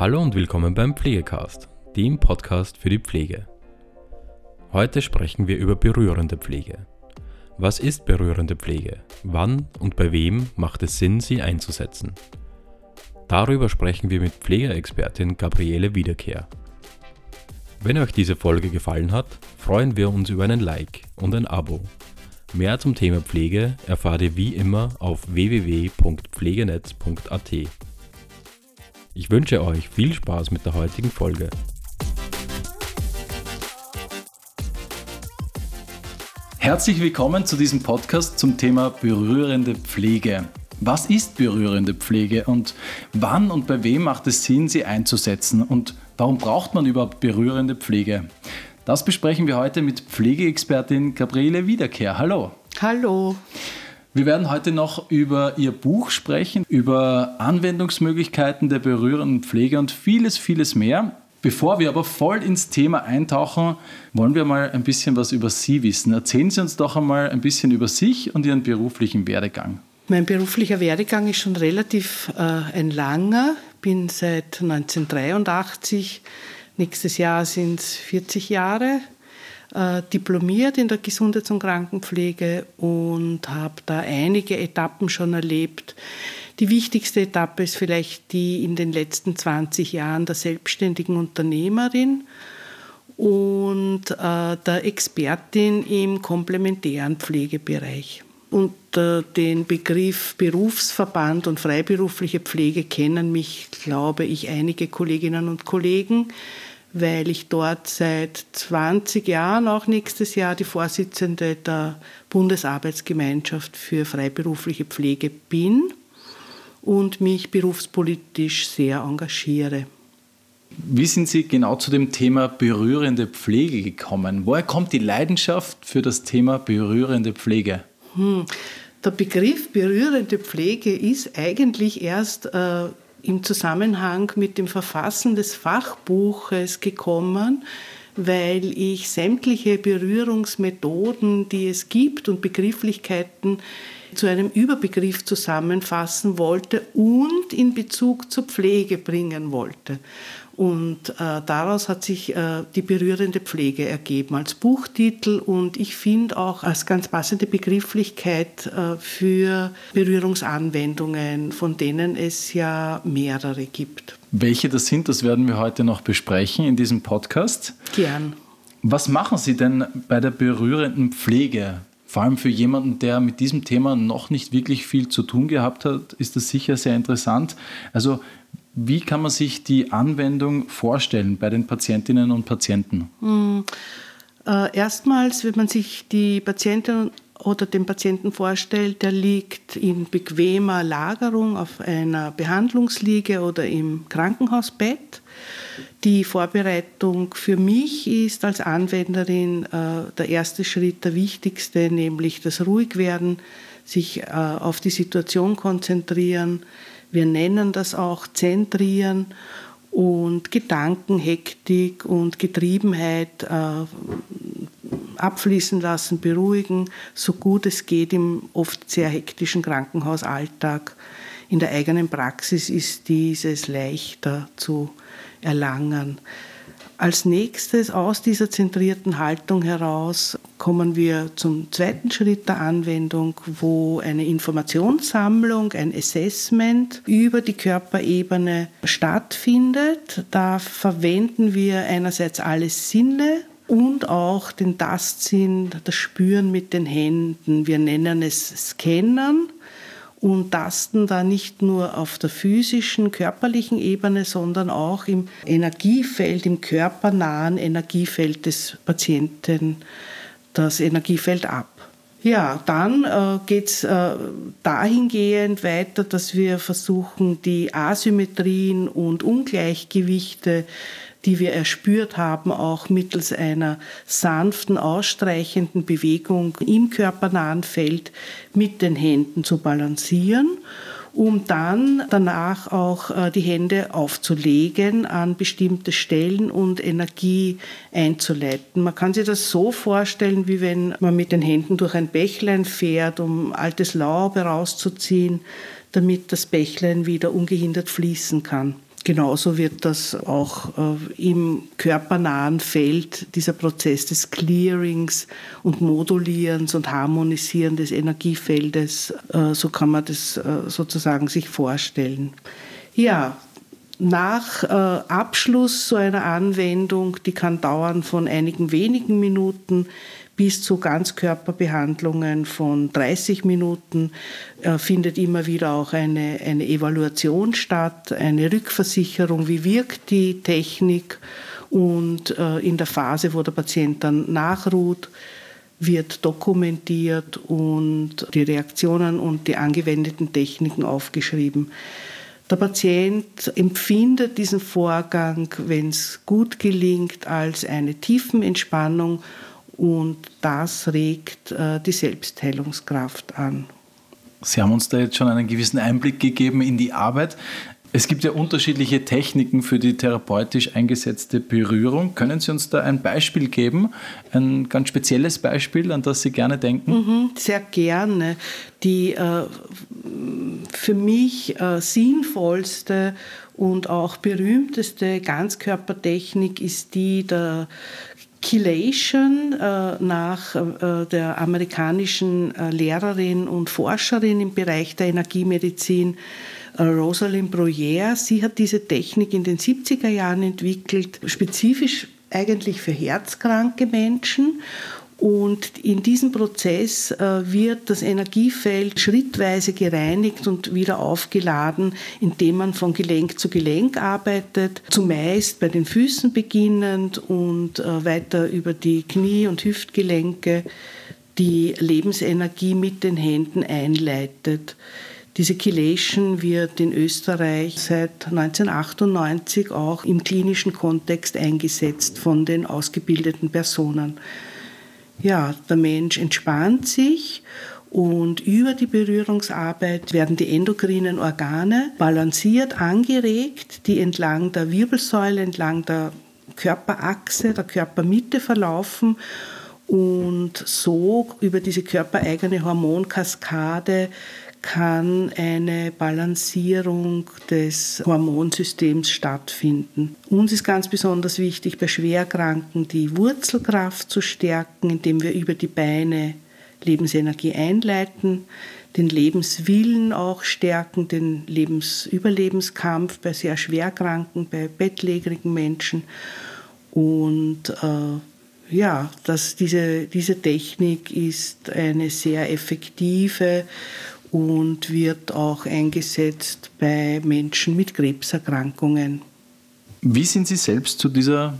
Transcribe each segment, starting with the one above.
Hallo und willkommen beim Pflegecast, dem Podcast für die Pflege. Heute sprechen wir über berührende Pflege. Was ist berührende Pflege? Wann und bei wem macht es Sinn, sie einzusetzen? Darüber sprechen wir mit Pflegeexpertin Gabriele Wiederkehr. Wenn euch diese Folge gefallen hat, freuen wir uns über einen Like und ein Abo. Mehr zum Thema Pflege erfahrt ihr wie immer auf www.pflegenetz.at. Ich wünsche euch viel Spaß mit der heutigen Folge. Herzlich willkommen zu diesem Podcast zum Thema berührende Pflege. Was ist berührende Pflege und wann und bei wem macht es Sinn, sie einzusetzen und warum braucht man überhaupt berührende Pflege? Das besprechen wir heute mit Pflegeexpertin Gabriele Wiederkehr. Hallo. Hallo. Wir werden heute noch über Ihr Buch sprechen, über Anwendungsmöglichkeiten der berührenden Pflege und vieles, vieles mehr. Bevor wir aber voll ins Thema eintauchen, wollen wir mal ein bisschen was über Sie wissen. Erzählen Sie uns doch einmal ein bisschen über sich und Ihren beruflichen Werdegang. Mein beruflicher Werdegang ist schon relativ äh, ein langer. Bin seit 1983, nächstes Jahr sind es 40 Jahre äh, diplomiert in der Gesundheits- und Krankenpflege und habe da einige Etappen schon erlebt. Die wichtigste Etappe ist vielleicht die in den letzten 20 Jahren der selbstständigen Unternehmerin und äh, der Expertin im komplementären Pflegebereich. Unter den Begriff Berufsverband und freiberufliche Pflege kennen mich, glaube ich, einige Kolleginnen und Kollegen weil ich dort seit 20 Jahren, auch nächstes Jahr, die Vorsitzende der Bundesarbeitsgemeinschaft für freiberufliche Pflege bin und mich berufspolitisch sehr engagiere. Wie sind Sie genau zu dem Thema berührende Pflege gekommen? Woher kommt die Leidenschaft für das Thema berührende Pflege? Hm. Der Begriff berührende Pflege ist eigentlich erst äh, im Zusammenhang mit dem Verfassen des Fachbuches gekommen, weil ich sämtliche Berührungsmethoden, die es gibt und Begrifflichkeiten zu einem Überbegriff zusammenfassen wollte und in Bezug zur Pflege bringen wollte. Und äh, daraus hat sich äh, die berührende Pflege ergeben als Buchtitel und ich finde auch als ganz passende Begrifflichkeit äh, für Berührungsanwendungen, von denen es ja mehrere gibt. Welche das sind, das werden wir heute noch besprechen in diesem Podcast. Gern. Was machen Sie denn bei der berührenden Pflege? Vor allem für jemanden, der mit diesem Thema noch nicht wirklich viel zu tun gehabt hat, ist das sicher sehr interessant. Also wie kann man sich die Anwendung vorstellen bei den Patientinnen und Patienten? Mhm. Äh, erstmals, wenn man sich die Patientin oder den Patienten vorstellt, der liegt in bequemer Lagerung auf einer Behandlungsliege oder im Krankenhausbett. Die Vorbereitung für mich ist als Anwenderin äh, der erste Schritt, der wichtigste, nämlich das Ruhigwerden, sich äh, auf die Situation konzentrieren, wir nennen das auch Zentrieren und Gedankenhektik und Getriebenheit äh, abfließen lassen, beruhigen, so gut es geht im oft sehr hektischen Krankenhausalltag. In der eigenen Praxis ist dieses leichter zu erlangen. Als nächstes aus dieser zentrierten Haltung heraus kommen wir zum zweiten Schritt der Anwendung, wo eine Informationssammlung, ein Assessment über die Körperebene stattfindet. Da verwenden wir einerseits alle Sinne und auch den Tastsinn, das Spüren mit den Händen. Wir nennen es Scannern und tasten da nicht nur auf der physischen, körperlichen Ebene, sondern auch im Energiefeld, im körpernahen Energiefeld des Patienten das Energiefeld ab. Ja, dann äh, geht es äh, dahingehend weiter, dass wir versuchen, die Asymmetrien und Ungleichgewichte die wir erspürt haben, auch mittels einer sanften, ausstreichenden Bewegung im körpernahen Feld mit den Händen zu balancieren um dann danach auch äh, die Hände aufzulegen an bestimmte Stellen und Energie einzuleiten. Man kann sich das so vorstellen, wie wenn man mit den Händen durch ein Bächlein fährt, um altes Laub herauszuziehen, damit das Bächlein wieder ungehindert fließen kann. Genauso wird das auch äh, im körpernahen Feld dieser Prozess des Clearings und Modulierens und Harmonisierens des Energiefeldes, äh, so kann man das äh, sozusagen sich vorstellen. Ja, nach Abschluss so einer Anwendung, die kann dauern von einigen wenigen Minuten bis zu Ganzkörperbehandlungen von 30 Minuten äh, findet immer wieder auch eine, eine Evaluation statt, eine Rückversicherung, wie wirkt die Technik und äh, in der Phase, wo der Patient dann nachruht, wird dokumentiert und die Reaktionen und die angewendeten Techniken aufgeschrieben. Der Patient empfindet diesen Vorgang, wenn es gut gelingt, als eine Tiefenentspannung und das regt äh, die Selbstheilungskraft an. Sie haben uns da jetzt schon einen gewissen Einblick gegeben in die Arbeit. Es gibt ja unterschiedliche Techniken für die therapeutisch eingesetzte Berührung. Können Sie uns da ein Beispiel geben? Ein ganz spezielles Beispiel, an das Sie gerne denken? Mhm, sehr gerne. Die äh, für mich äh, sinnvollste und auch berühmteste Ganzkörpertechnik ist die der Chelation äh, nach äh, der amerikanischen äh, Lehrerin und Forscherin im Bereich der Energiemedizin äh, Rosalind Breuer. Sie hat diese Technik in den 70er Jahren entwickelt, spezifisch eigentlich für herzkranke Menschen und in diesem Prozess äh, wird das Energiefeld schrittweise gereinigt und wieder aufgeladen, indem man von Gelenk zu Gelenk arbeitet, zumeist bei den Füßen beginnend und äh, weiter über die Knie- und Hüftgelenke die Lebensenergie mit den Händen einleitet. Diese Chelation wird in Österreich seit 1998 auch im klinischen Kontext eingesetzt von den ausgebildeten Personen ja, der Mensch entspannt sich und über die Berührungsarbeit werden die endokrinen Organe balanciert, angeregt, die entlang der Wirbelsäule, entlang der Körperachse, der Körpermitte verlaufen und so über diese körpereigene Hormonkaskade kann eine Balancierung des Hormonsystems stattfinden. Uns ist ganz besonders wichtig, bei Schwerkranken die Wurzelkraft zu stärken, indem wir über die Beine Lebensenergie einleiten, den Lebenswillen auch stärken, den Lebensüberlebenskampf bei sehr schwerkranken, bei bettlägerigen Menschen. Und äh, ja, dass diese, diese Technik ist eine sehr effektive und wird auch eingesetzt bei Menschen mit Krebserkrankungen. Wie sind Sie selbst zu dieser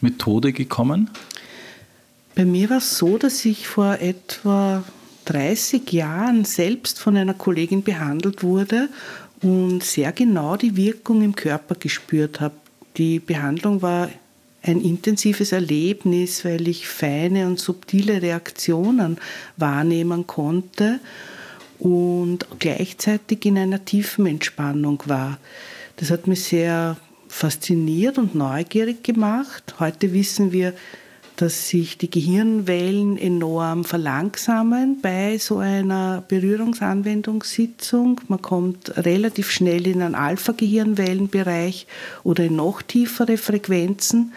Methode gekommen? Bei mir war es so, dass ich vor etwa 30 Jahren selbst von einer Kollegin behandelt wurde und sehr genau die Wirkung im Körper gespürt habe. Die Behandlung war ein intensives Erlebnis, weil ich feine und subtile Reaktionen wahrnehmen konnte und gleichzeitig in einer tiefen Entspannung war. Das hat mich sehr fasziniert und neugierig gemacht. Heute wissen wir, dass sich die Gehirnwellen enorm verlangsamen bei so einer Berührungsanwendungssitzung. Man kommt relativ schnell in einen Alpha-Gehirnwellenbereich oder in noch tiefere Frequenzen.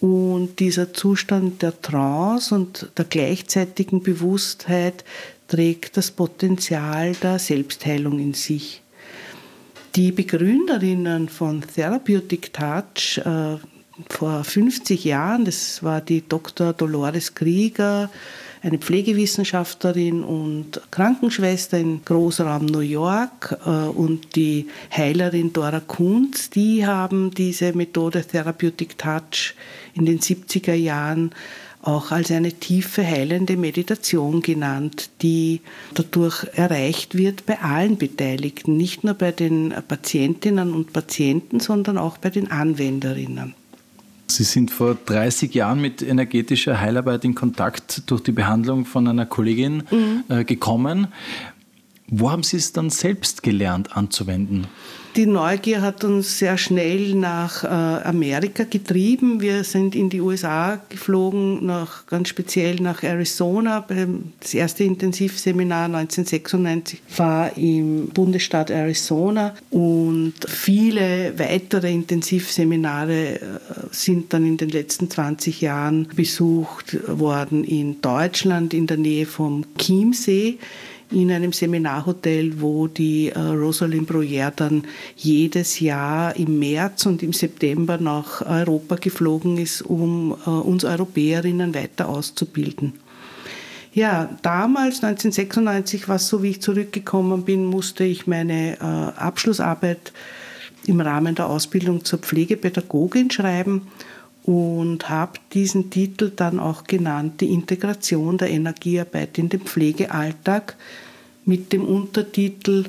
Und dieser Zustand der Trance und der gleichzeitigen Bewusstheit trägt das Potenzial der Selbstheilung in sich. Die Begründerinnen von Therapeutic Touch äh, vor 50 Jahren, das war die Dr. Dolores Krieger, eine Pflegewissenschaftlerin und Krankenschwester im Großraum New York äh, und die Heilerin Dora Kunz, die haben diese Methode Therapeutic Touch in den 70er Jahren auch als eine tiefe heilende Meditation genannt, die dadurch erreicht wird bei allen Beteiligten, nicht nur bei den Patientinnen und Patienten, sondern auch bei den Anwenderinnen. Sie sind vor 30 Jahren mit energetischer Heilarbeit in Kontakt durch die Behandlung von einer Kollegin mhm. äh, gekommen. Wo haben Sie es dann selbst gelernt anzuwenden? Die Neugier hat uns sehr schnell nach äh, Amerika getrieben. Wir sind in die USA geflogen, nach, ganz speziell nach Arizona. Das erste Intensivseminar 1996 war im Bundesstaat Arizona und viele weitere Intensivseminare äh, sind dann in den letzten 20 Jahren besucht worden in Deutschland in der Nähe vom Chiemsee in einem Seminarhotel, wo die äh, Rosalind Bruyère dann jedes Jahr im März und im September nach Europa geflogen ist, um äh, uns Europäerinnen weiter auszubilden. Ja, damals, 1996, war es so, wie ich zurückgekommen bin, musste ich meine äh, Abschlussarbeit im Rahmen der Ausbildung zur Pflegepädagogin schreiben und habe diesen Titel dann auch genannt, die Integration der Energiearbeit in den Pflegealltag mit dem Untertitel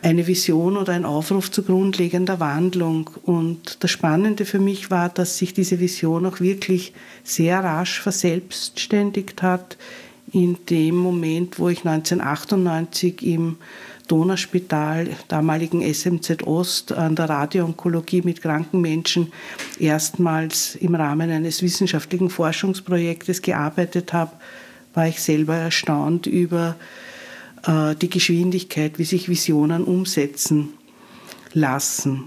eine Vision oder ein Aufruf zu grundlegender Wandlung. Und das Spannende für mich war, dass sich diese Vision auch wirklich sehr rasch verselbstständigt hat. In dem Moment, wo ich 1998 im Donauspital, damaligen SMZ Ost, an der Radioonkologie mit kranken Menschen erstmals im Rahmen eines wissenschaftlichen Forschungsprojektes gearbeitet habe, war ich selber erstaunt über äh, die Geschwindigkeit, wie sich Visionen umsetzen lassen.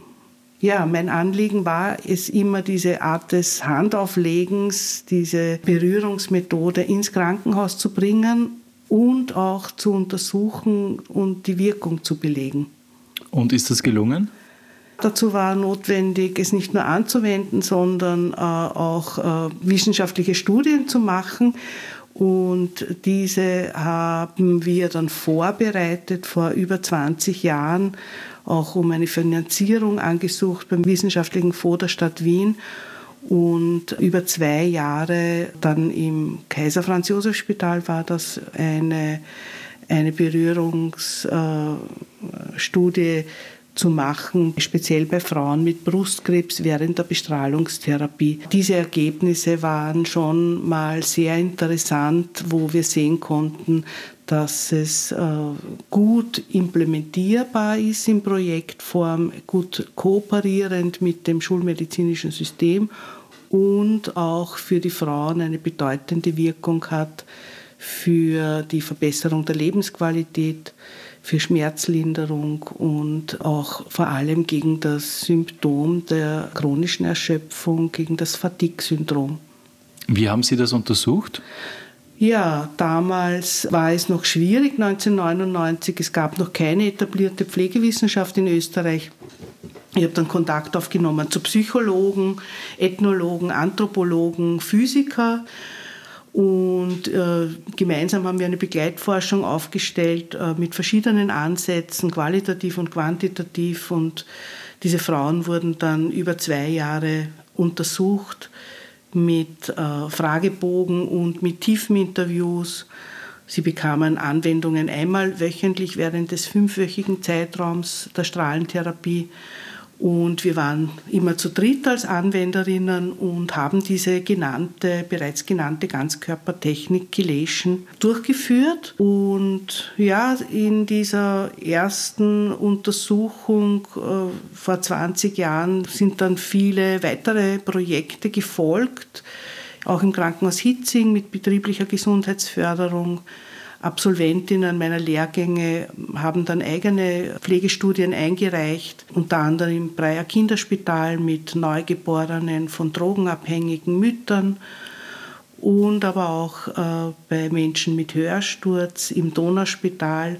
Ja, mein Anliegen war es immer, diese Art des Handauflegens, diese Berührungsmethode ins Krankenhaus zu bringen und auch zu untersuchen und die Wirkung zu belegen. Und ist das gelungen? Dazu war notwendig, es nicht nur anzuwenden, sondern äh, auch äh, wissenschaftliche Studien zu machen. Und diese haben wir dann vorbereitet vor über 20 Jahren, auch um eine Finanzierung angesucht beim Wissenschaftlichen Fonds der Stadt Wien und über zwei Jahre dann im Kaiser Franz Josef Spital war das eine, eine Berührungsstudie zu machen, speziell bei Frauen mit Brustkrebs während der Bestrahlungstherapie. Diese Ergebnisse waren schon mal sehr interessant, wo wir sehen konnten, dass es äh, gut implementierbar ist in Projektform, gut kooperierend mit dem schulmedizinischen System und auch für die Frauen eine bedeutende Wirkung hat für die Verbesserung der Lebensqualität, für Schmerzlinderung und auch vor allem gegen das Symptom der chronischen Erschöpfung, gegen das Fatigue-Syndrom. Wie haben Sie das untersucht? Ja, damals war es noch schwierig, 1999. Es gab noch keine etablierte Pflegewissenschaft in Österreich. Ich habe dann Kontakt aufgenommen zu Psychologen, Ethnologen, Anthropologen, Physiker. Und äh, gemeinsam haben wir eine Begleitforschung aufgestellt äh, mit verschiedenen Ansätzen, qualitativ und quantitativ. Und diese Frauen wurden dann über zwei Jahre untersucht mit äh, Fragebogen und mit Tiefeninterviews. Sie bekamen Anwendungen einmal wöchentlich während des fünfwöchigen Zeitraums der Strahlentherapie und wir waren immer zu dritt als Anwenderinnen und haben diese genannte, bereits genannte Ganzkörpertechnik Gelation durchgeführt. Und ja, in dieser ersten Untersuchung äh, vor 20 Jahren sind dann viele weitere Projekte gefolgt, auch im Krankenhaus Hitzing mit betrieblicher Gesundheitsförderung Absolventinnen meiner Lehrgänge haben dann eigene Pflegestudien eingereicht, unter anderem im Breyer Kinderspital mit Neugeborenen von drogenabhängigen Müttern und aber auch äh, bei Menschen mit Hörsturz im Donauspital.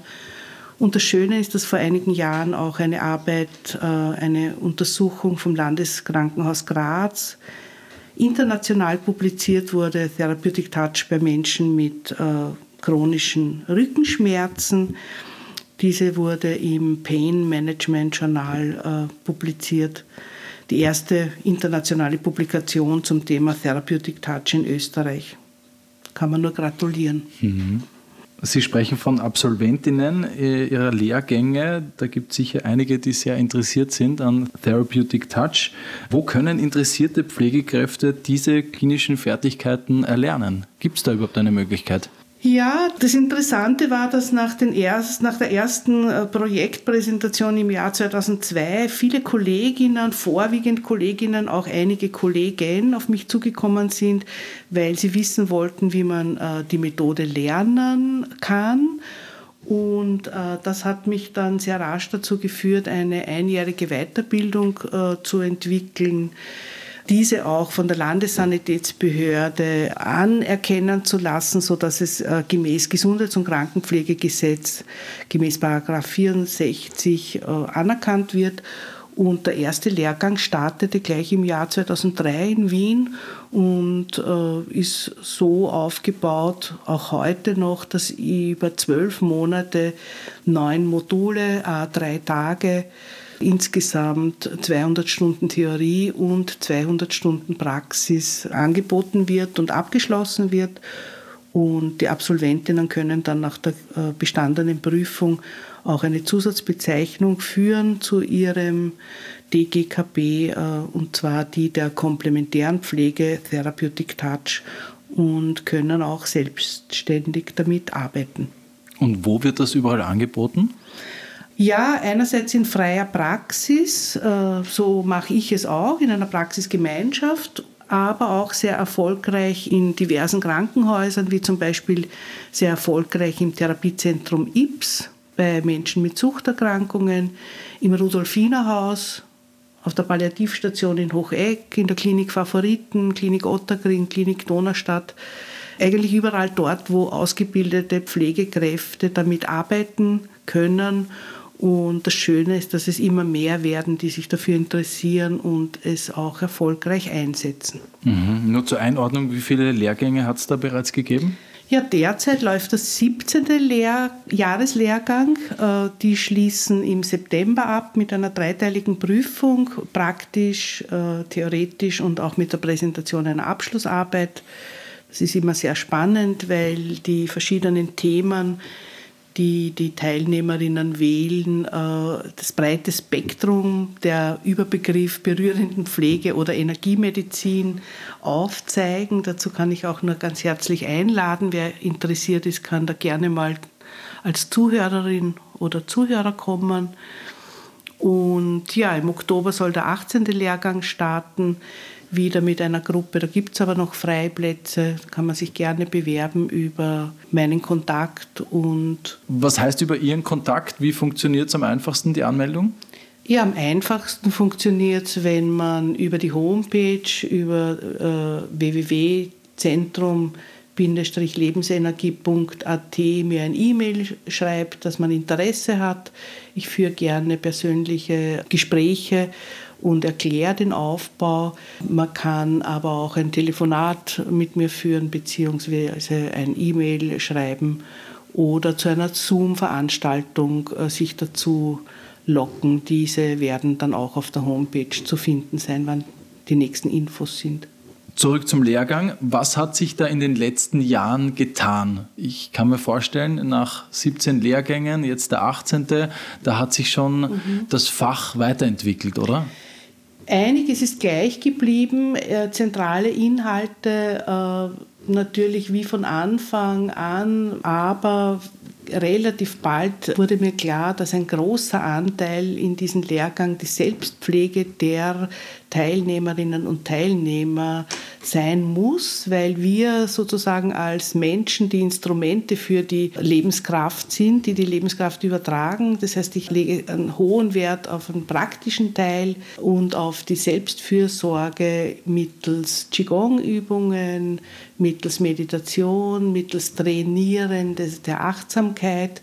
Und das Schöne ist, dass vor einigen Jahren auch eine Arbeit, äh, eine Untersuchung vom Landeskrankenhaus Graz international publiziert wurde, Therapeutic Touch bei Menschen mit äh, chronischen Rückenschmerzen. Diese wurde im Pain Management Journal äh, publiziert. Die erste internationale Publikation zum Thema Therapeutic Touch in Österreich. Kann man nur gratulieren. Mhm. Sie sprechen von Absolventinnen äh, Ihrer Lehrgänge. Da gibt es sicher einige, die sehr interessiert sind an Therapeutic Touch. Wo können interessierte Pflegekräfte diese klinischen Fertigkeiten erlernen? Gibt es da überhaupt eine Möglichkeit? Ja, das Interessante war, dass nach, den erst, nach der ersten äh, Projektpräsentation im Jahr 2002 viele Kolleginnen, vorwiegend Kolleginnen, auch einige Kollegen auf mich zugekommen sind, weil sie wissen wollten, wie man äh, die Methode lernen kann. Und äh, das hat mich dann sehr rasch dazu geführt, eine einjährige Weiterbildung zu entwickeln diese auch von der Landessanitätsbehörde anerkennen zu lassen, sodass es äh, gemäß Gesundheits- und Krankenpflegegesetz, gemäß 64 äh, anerkannt wird. Und der erste Lehrgang startete gleich im Jahr 2003 in Wien und äh, ist so aufgebaut, auch heute noch, dass über zwölf Monate neun Module, drei Tage, insgesamt 200 Stunden Theorie und 200 Stunden Praxis angeboten wird und abgeschlossen wird. Und die Absolventinnen können dann nach der äh, bestandenen Prüfung auch eine Zusatzbezeichnung führen zu ihrem DGKB, äh, und zwar die der komplementären Pflege Therapeutic Touch und können auch selbstständig damit arbeiten. Und wo wird das überall angeboten? Ja, einerseits in freier Praxis, äh, so mache ich es auch, in einer Praxisgemeinschaft, aber auch sehr erfolgreich in diversen Krankenhäusern, wie zum Beispiel sehr erfolgreich im Therapiezentrum IPS bei Menschen mit Suchterkrankungen, im Rudolfinerhaus, auf der Palliativstation in Hocheck, in der Klinik Favoriten, Klinik Ottergring, Klinik Donaustadt. Eigentlich überall dort, wo ausgebildete Pflegekräfte damit arbeiten können und das Schöne ist, dass es immer mehr werden, die sich dafür interessieren und es auch erfolgreich einsetzen. Mhm. Nur zur Einordnung, wie viele Lehrgänge hat es da bereits gegeben? Ja, derzeit läuft das 17. Lehr Jahreslehrgang. Äh, die schließen im September ab mit einer dreiteiligen Prüfung, praktisch, äh, theoretisch und auch mit der Präsentation einer Abschlussarbeit. Das ist immer sehr spannend, weil die verschiedenen Themen die die Teilnehmerinnen wählen, äh, das breite Spektrum der Überbegriff berührenden Pflege oder Energiemedizin aufzeigen. Dazu kann ich auch nur ganz herzlich einladen. Wer interessiert ist, kann da gerne mal als Zuhörerin oder Zuhörer kommen. Und ja, im Oktober soll der 18. Lehrgang starten wieder mit einer Gruppe. Da gibt es aber noch Freiplätze, da kann man sich gerne bewerben über meinen Kontakt und. Was heißt über Ihren Kontakt? Wie funktioniert es am einfachsten, die Anmeldung? Ja, am einfachsten funktioniert es, wenn man über die Homepage, über äh, www.zentrum lebensenergie.at mir ein E-Mail schreibt, dass man Interesse hat. Ich führe gerne persönliche Gespräche und erkläre den Aufbau. Man kann aber auch ein Telefonat mit mir führen beziehungsweise ein E-Mail schreiben oder zu einer Zoom-Veranstaltung äh, sich dazu locken. Diese werden dann auch auf der Homepage zu finden sein, wann die nächsten Infos sind. Zurück zum Lehrgang. Was hat sich da in den letzten Jahren getan? Ich kann mir vorstellen, nach 17 Lehrgängen, jetzt der 18., da hat sich schon mhm. das Fach weiterentwickelt, oder? Einiges ist gleich geblieben, äh, zentrale Inhalte äh, natürlich wie von Anfang an, aber relativ bald wurde mir klar, dass ein großer Anteil in diesem Lehrgang die Selbstpflege der Teilnehmerinnen und Teilnehmer sein muss, weil wir sozusagen als Menschen die Instrumente für die Lebenskraft sind, die die Lebenskraft übertragen. Das heißt, ich lege einen hohen Wert auf einen praktischen Teil und auf die Selbstfürsorge mittels Qigong-Übungen, mittels Meditation, mittels Trainieren der Achtsamkeit.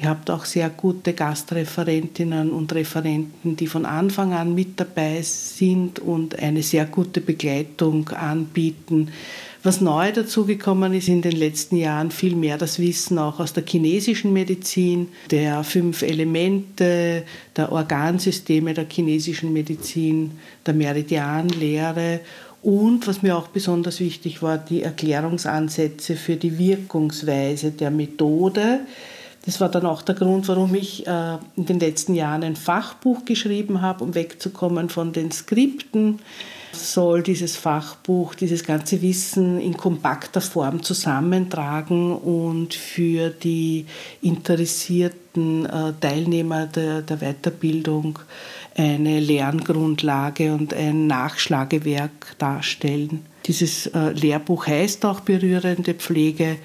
Ihr habt auch sehr gute Gastreferentinnen und Referenten, die von Anfang an mit dabei sind und eine sehr gute Begleitung anbieten. Was neu dazugekommen ist in den letzten Jahren, viel mehr das Wissen auch aus der chinesischen Medizin, der fünf Elemente, der Organsysteme der chinesischen Medizin, der Meridianlehre und was mir auch besonders wichtig war, die Erklärungsansätze für die Wirkungsweise der Methode Das war dann auch der Grund, warum ich äh, in den letzten Jahren ein Fachbuch geschrieben habe, um wegzukommen von den Skripten soll dieses Fachbuch dieses ganze Wissen in kompakter Form zusammentragen und für die interessierten äh, Teilnehmer der, Weiterbildung eine Lerngrundlage und ein Nachschlagewerk darstellen. Dieses äh, Lehrbuch heißt auch Berührende Pflege,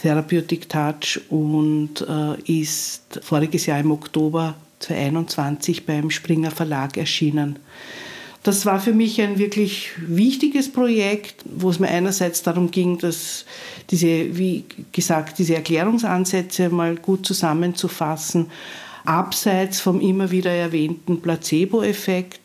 Therapeutic Touch und äh, ist voriges Jahr im Oktober 2021 beim Springer Verlag erschienen. Das war für mich ein wirklich wichtiges Projekt, wo es mir einerseits darum ging, dass diese, wie gesagt, diese Erklärungsansätze mal gut zusammenzufassen, abseits vom immer wieder erwähnten Placebo-Effekt.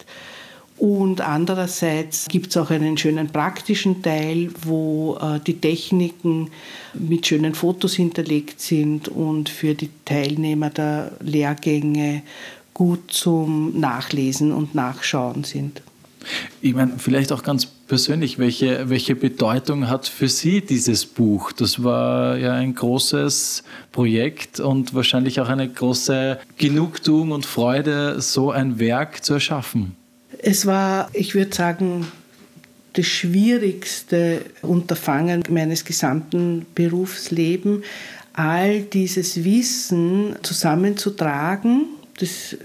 Und andererseits gibt es auch einen schönen praktischen Teil, wo äh, die Techniken mit schönen Fotos hinterlegt sind und für die Teilnehmer der Lehrgänge gut zum Nachlesen und Nachschauen sind. Ich meine, vielleicht auch ganz persönlich, welche, welche Bedeutung hat für Sie dieses Buch? Das war ja ein großes Projekt und wahrscheinlich auch eine große Genugtuung und Freude, so ein Werk zu erschaffen. Es war, ich würde sagen, das schwierigste Unterfangen meines gesamten Berufslebens, all dieses Wissen zusammenzutragen. Das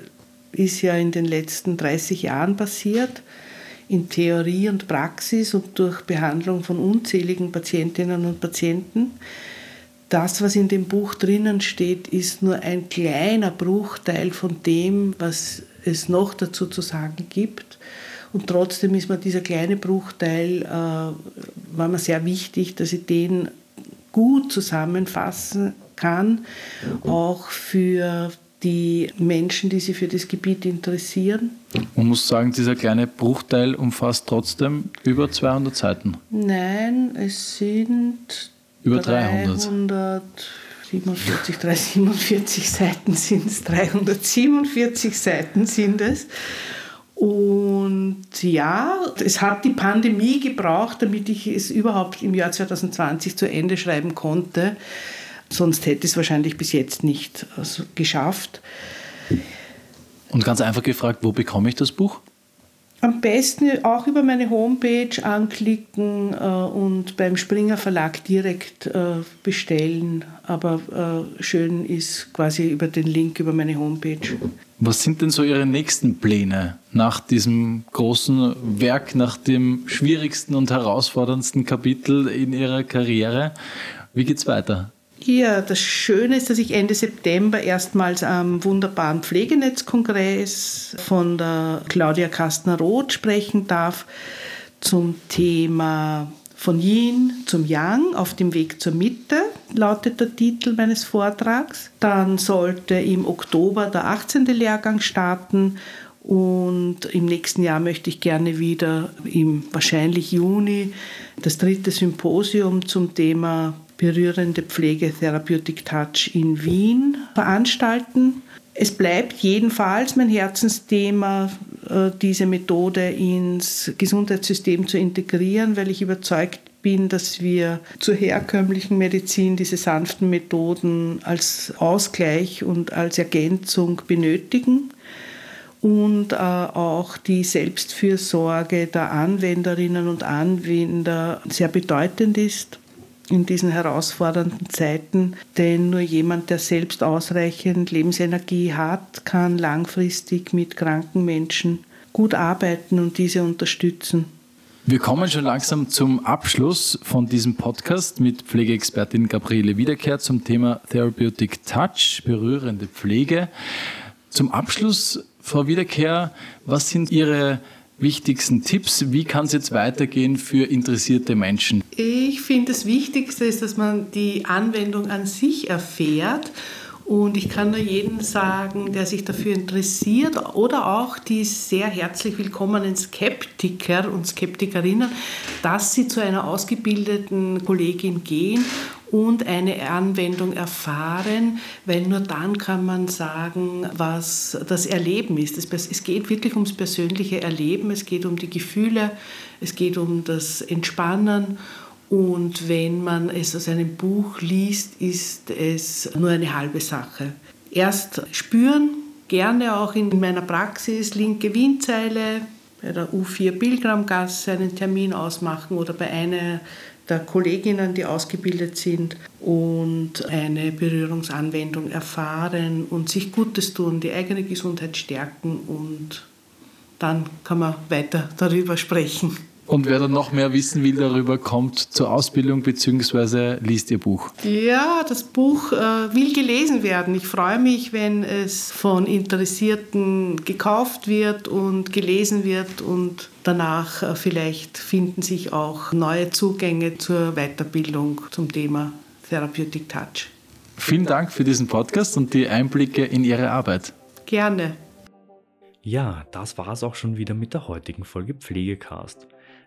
ist ja in den letzten 30 Jahren passiert in Theorie und Praxis und durch Behandlung von unzähligen Patientinnen und Patienten. Das, was in dem Buch drinnen steht, ist nur ein kleiner Bruchteil von dem, was es noch dazu zu sagen gibt. Und trotzdem ist mir dieser kleine Bruchteil, äh, war mir sehr wichtig, dass ich den gut zusammenfassen kann, auch für die Menschen, die sich für das Gebiet interessieren. Man muss sagen, dieser kleine Bruchteil umfasst trotzdem über 200 Seiten. Nein, es sind über 300. 347, 347 Seiten sind es, 347 Seiten sind es. Und ja, es hat die Pandemie gebraucht, damit ich es überhaupt im Jahr 2020 zu Ende schreiben konnte. Sonst hätte ich es wahrscheinlich bis jetzt nicht also, geschafft. Und ganz einfach gefragt, wo bekomme ich das Buch? Am besten auch über meine Homepage anklicken äh, und beim Springer Verlag direkt äh, bestellen. Aber äh, schön ist quasi über den Link über meine Homepage. Was sind denn so Ihre nächsten Pläne nach diesem großen Werk, nach dem schwierigsten und herausforderndsten Kapitel in Ihrer Karriere? Wie geht es weiter? Ja, das Schöne ist, dass ich Ende September erstmals am wunderbaren Pflegenetzkongress von der Claudia Kastner-Roth sprechen darf zum Thema von Yin zum Yang auf dem Weg zur Mitte, lautet der Titel meines Vortrags. Dann sollte im Oktober der 18. Lehrgang starten und im nächsten Jahr möchte ich gerne wieder im wahrscheinlich Juni das dritte Symposium zum Thema berührende Pflege Therapeutic Touch in Wien veranstalten. Es bleibt jedenfalls mein Herzensthema, äh, diese Methode ins Gesundheitssystem zu integrieren, weil ich überzeugt bin, dass wir zur herkömmlichen Medizin diese sanften Methoden als Ausgleich und als Ergänzung benötigen und äh, auch die Selbstfürsorge der Anwenderinnen und Anwender sehr bedeutend ist in diesen herausfordernden Zeiten, denn nur jemand, der selbst ausreichend Lebensenergie hat, kann langfristig mit kranken Menschen gut arbeiten und diese unterstützen. Wir kommen schon langsam zum Abschluss von diesem Podcast mit Pflegeexpertin Gabriele Wiederkehr zum Thema Therapeutic Touch, berührende Pflege. Zum Abschluss, Frau Wiederkehr, was sind Ihre wichtigsten Tipps? Wie kann es jetzt weitergehen für interessierte Menschen? Ich finde, das Wichtigste ist, dass man die Anwendung an sich erfährt. Und ich kann nur jedem sagen, der sich dafür interessiert oder auch die sehr herzlich willkommenen Skeptiker und Skeptikerinnen, dass sie zu einer ausgebildeten Kollegin gehen und eine Anwendung erfahren, weil nur dann kann man sagen, was das Erleben ist. Es geht wirklich ums persönliche Erleben, es geht um die Gefühle, es geht um das Entspannen Und wenn man es aus einem Buch liest, ist es nur eine halbe Sache. Erst spüren, gerne auch in meiner Praxis, linke Windzeile, bei der U4 Pilgramgasse einen Termin ausmachen oder bei einer der Kolleginnen, die ausgebildet sind und eine Berührungsanwendung erfahren und sich Gutes tun, die eigene Gesundheit stärken und dann kann man weiter darüber sprechen. Und wer dann noch mehr wissen will darüber, kommt zur Ausbildung bzw. liest Ihr Buch. Ja, das Buch äh, will gelesen werden. Ich freue mich, wenn es von Interessierten gekauft wird und gelesen wird und danach äh, vielleicht finden sich auch neue Zugänge zur Weiterbildung zum Thema Therapeutic Touch. Vielen Dank für diesen Podcast und die Einblicke in Ihre Arbeit. Gerne. Ja, das war es auch schon wieder mit der heutigen Folge Pflegecast.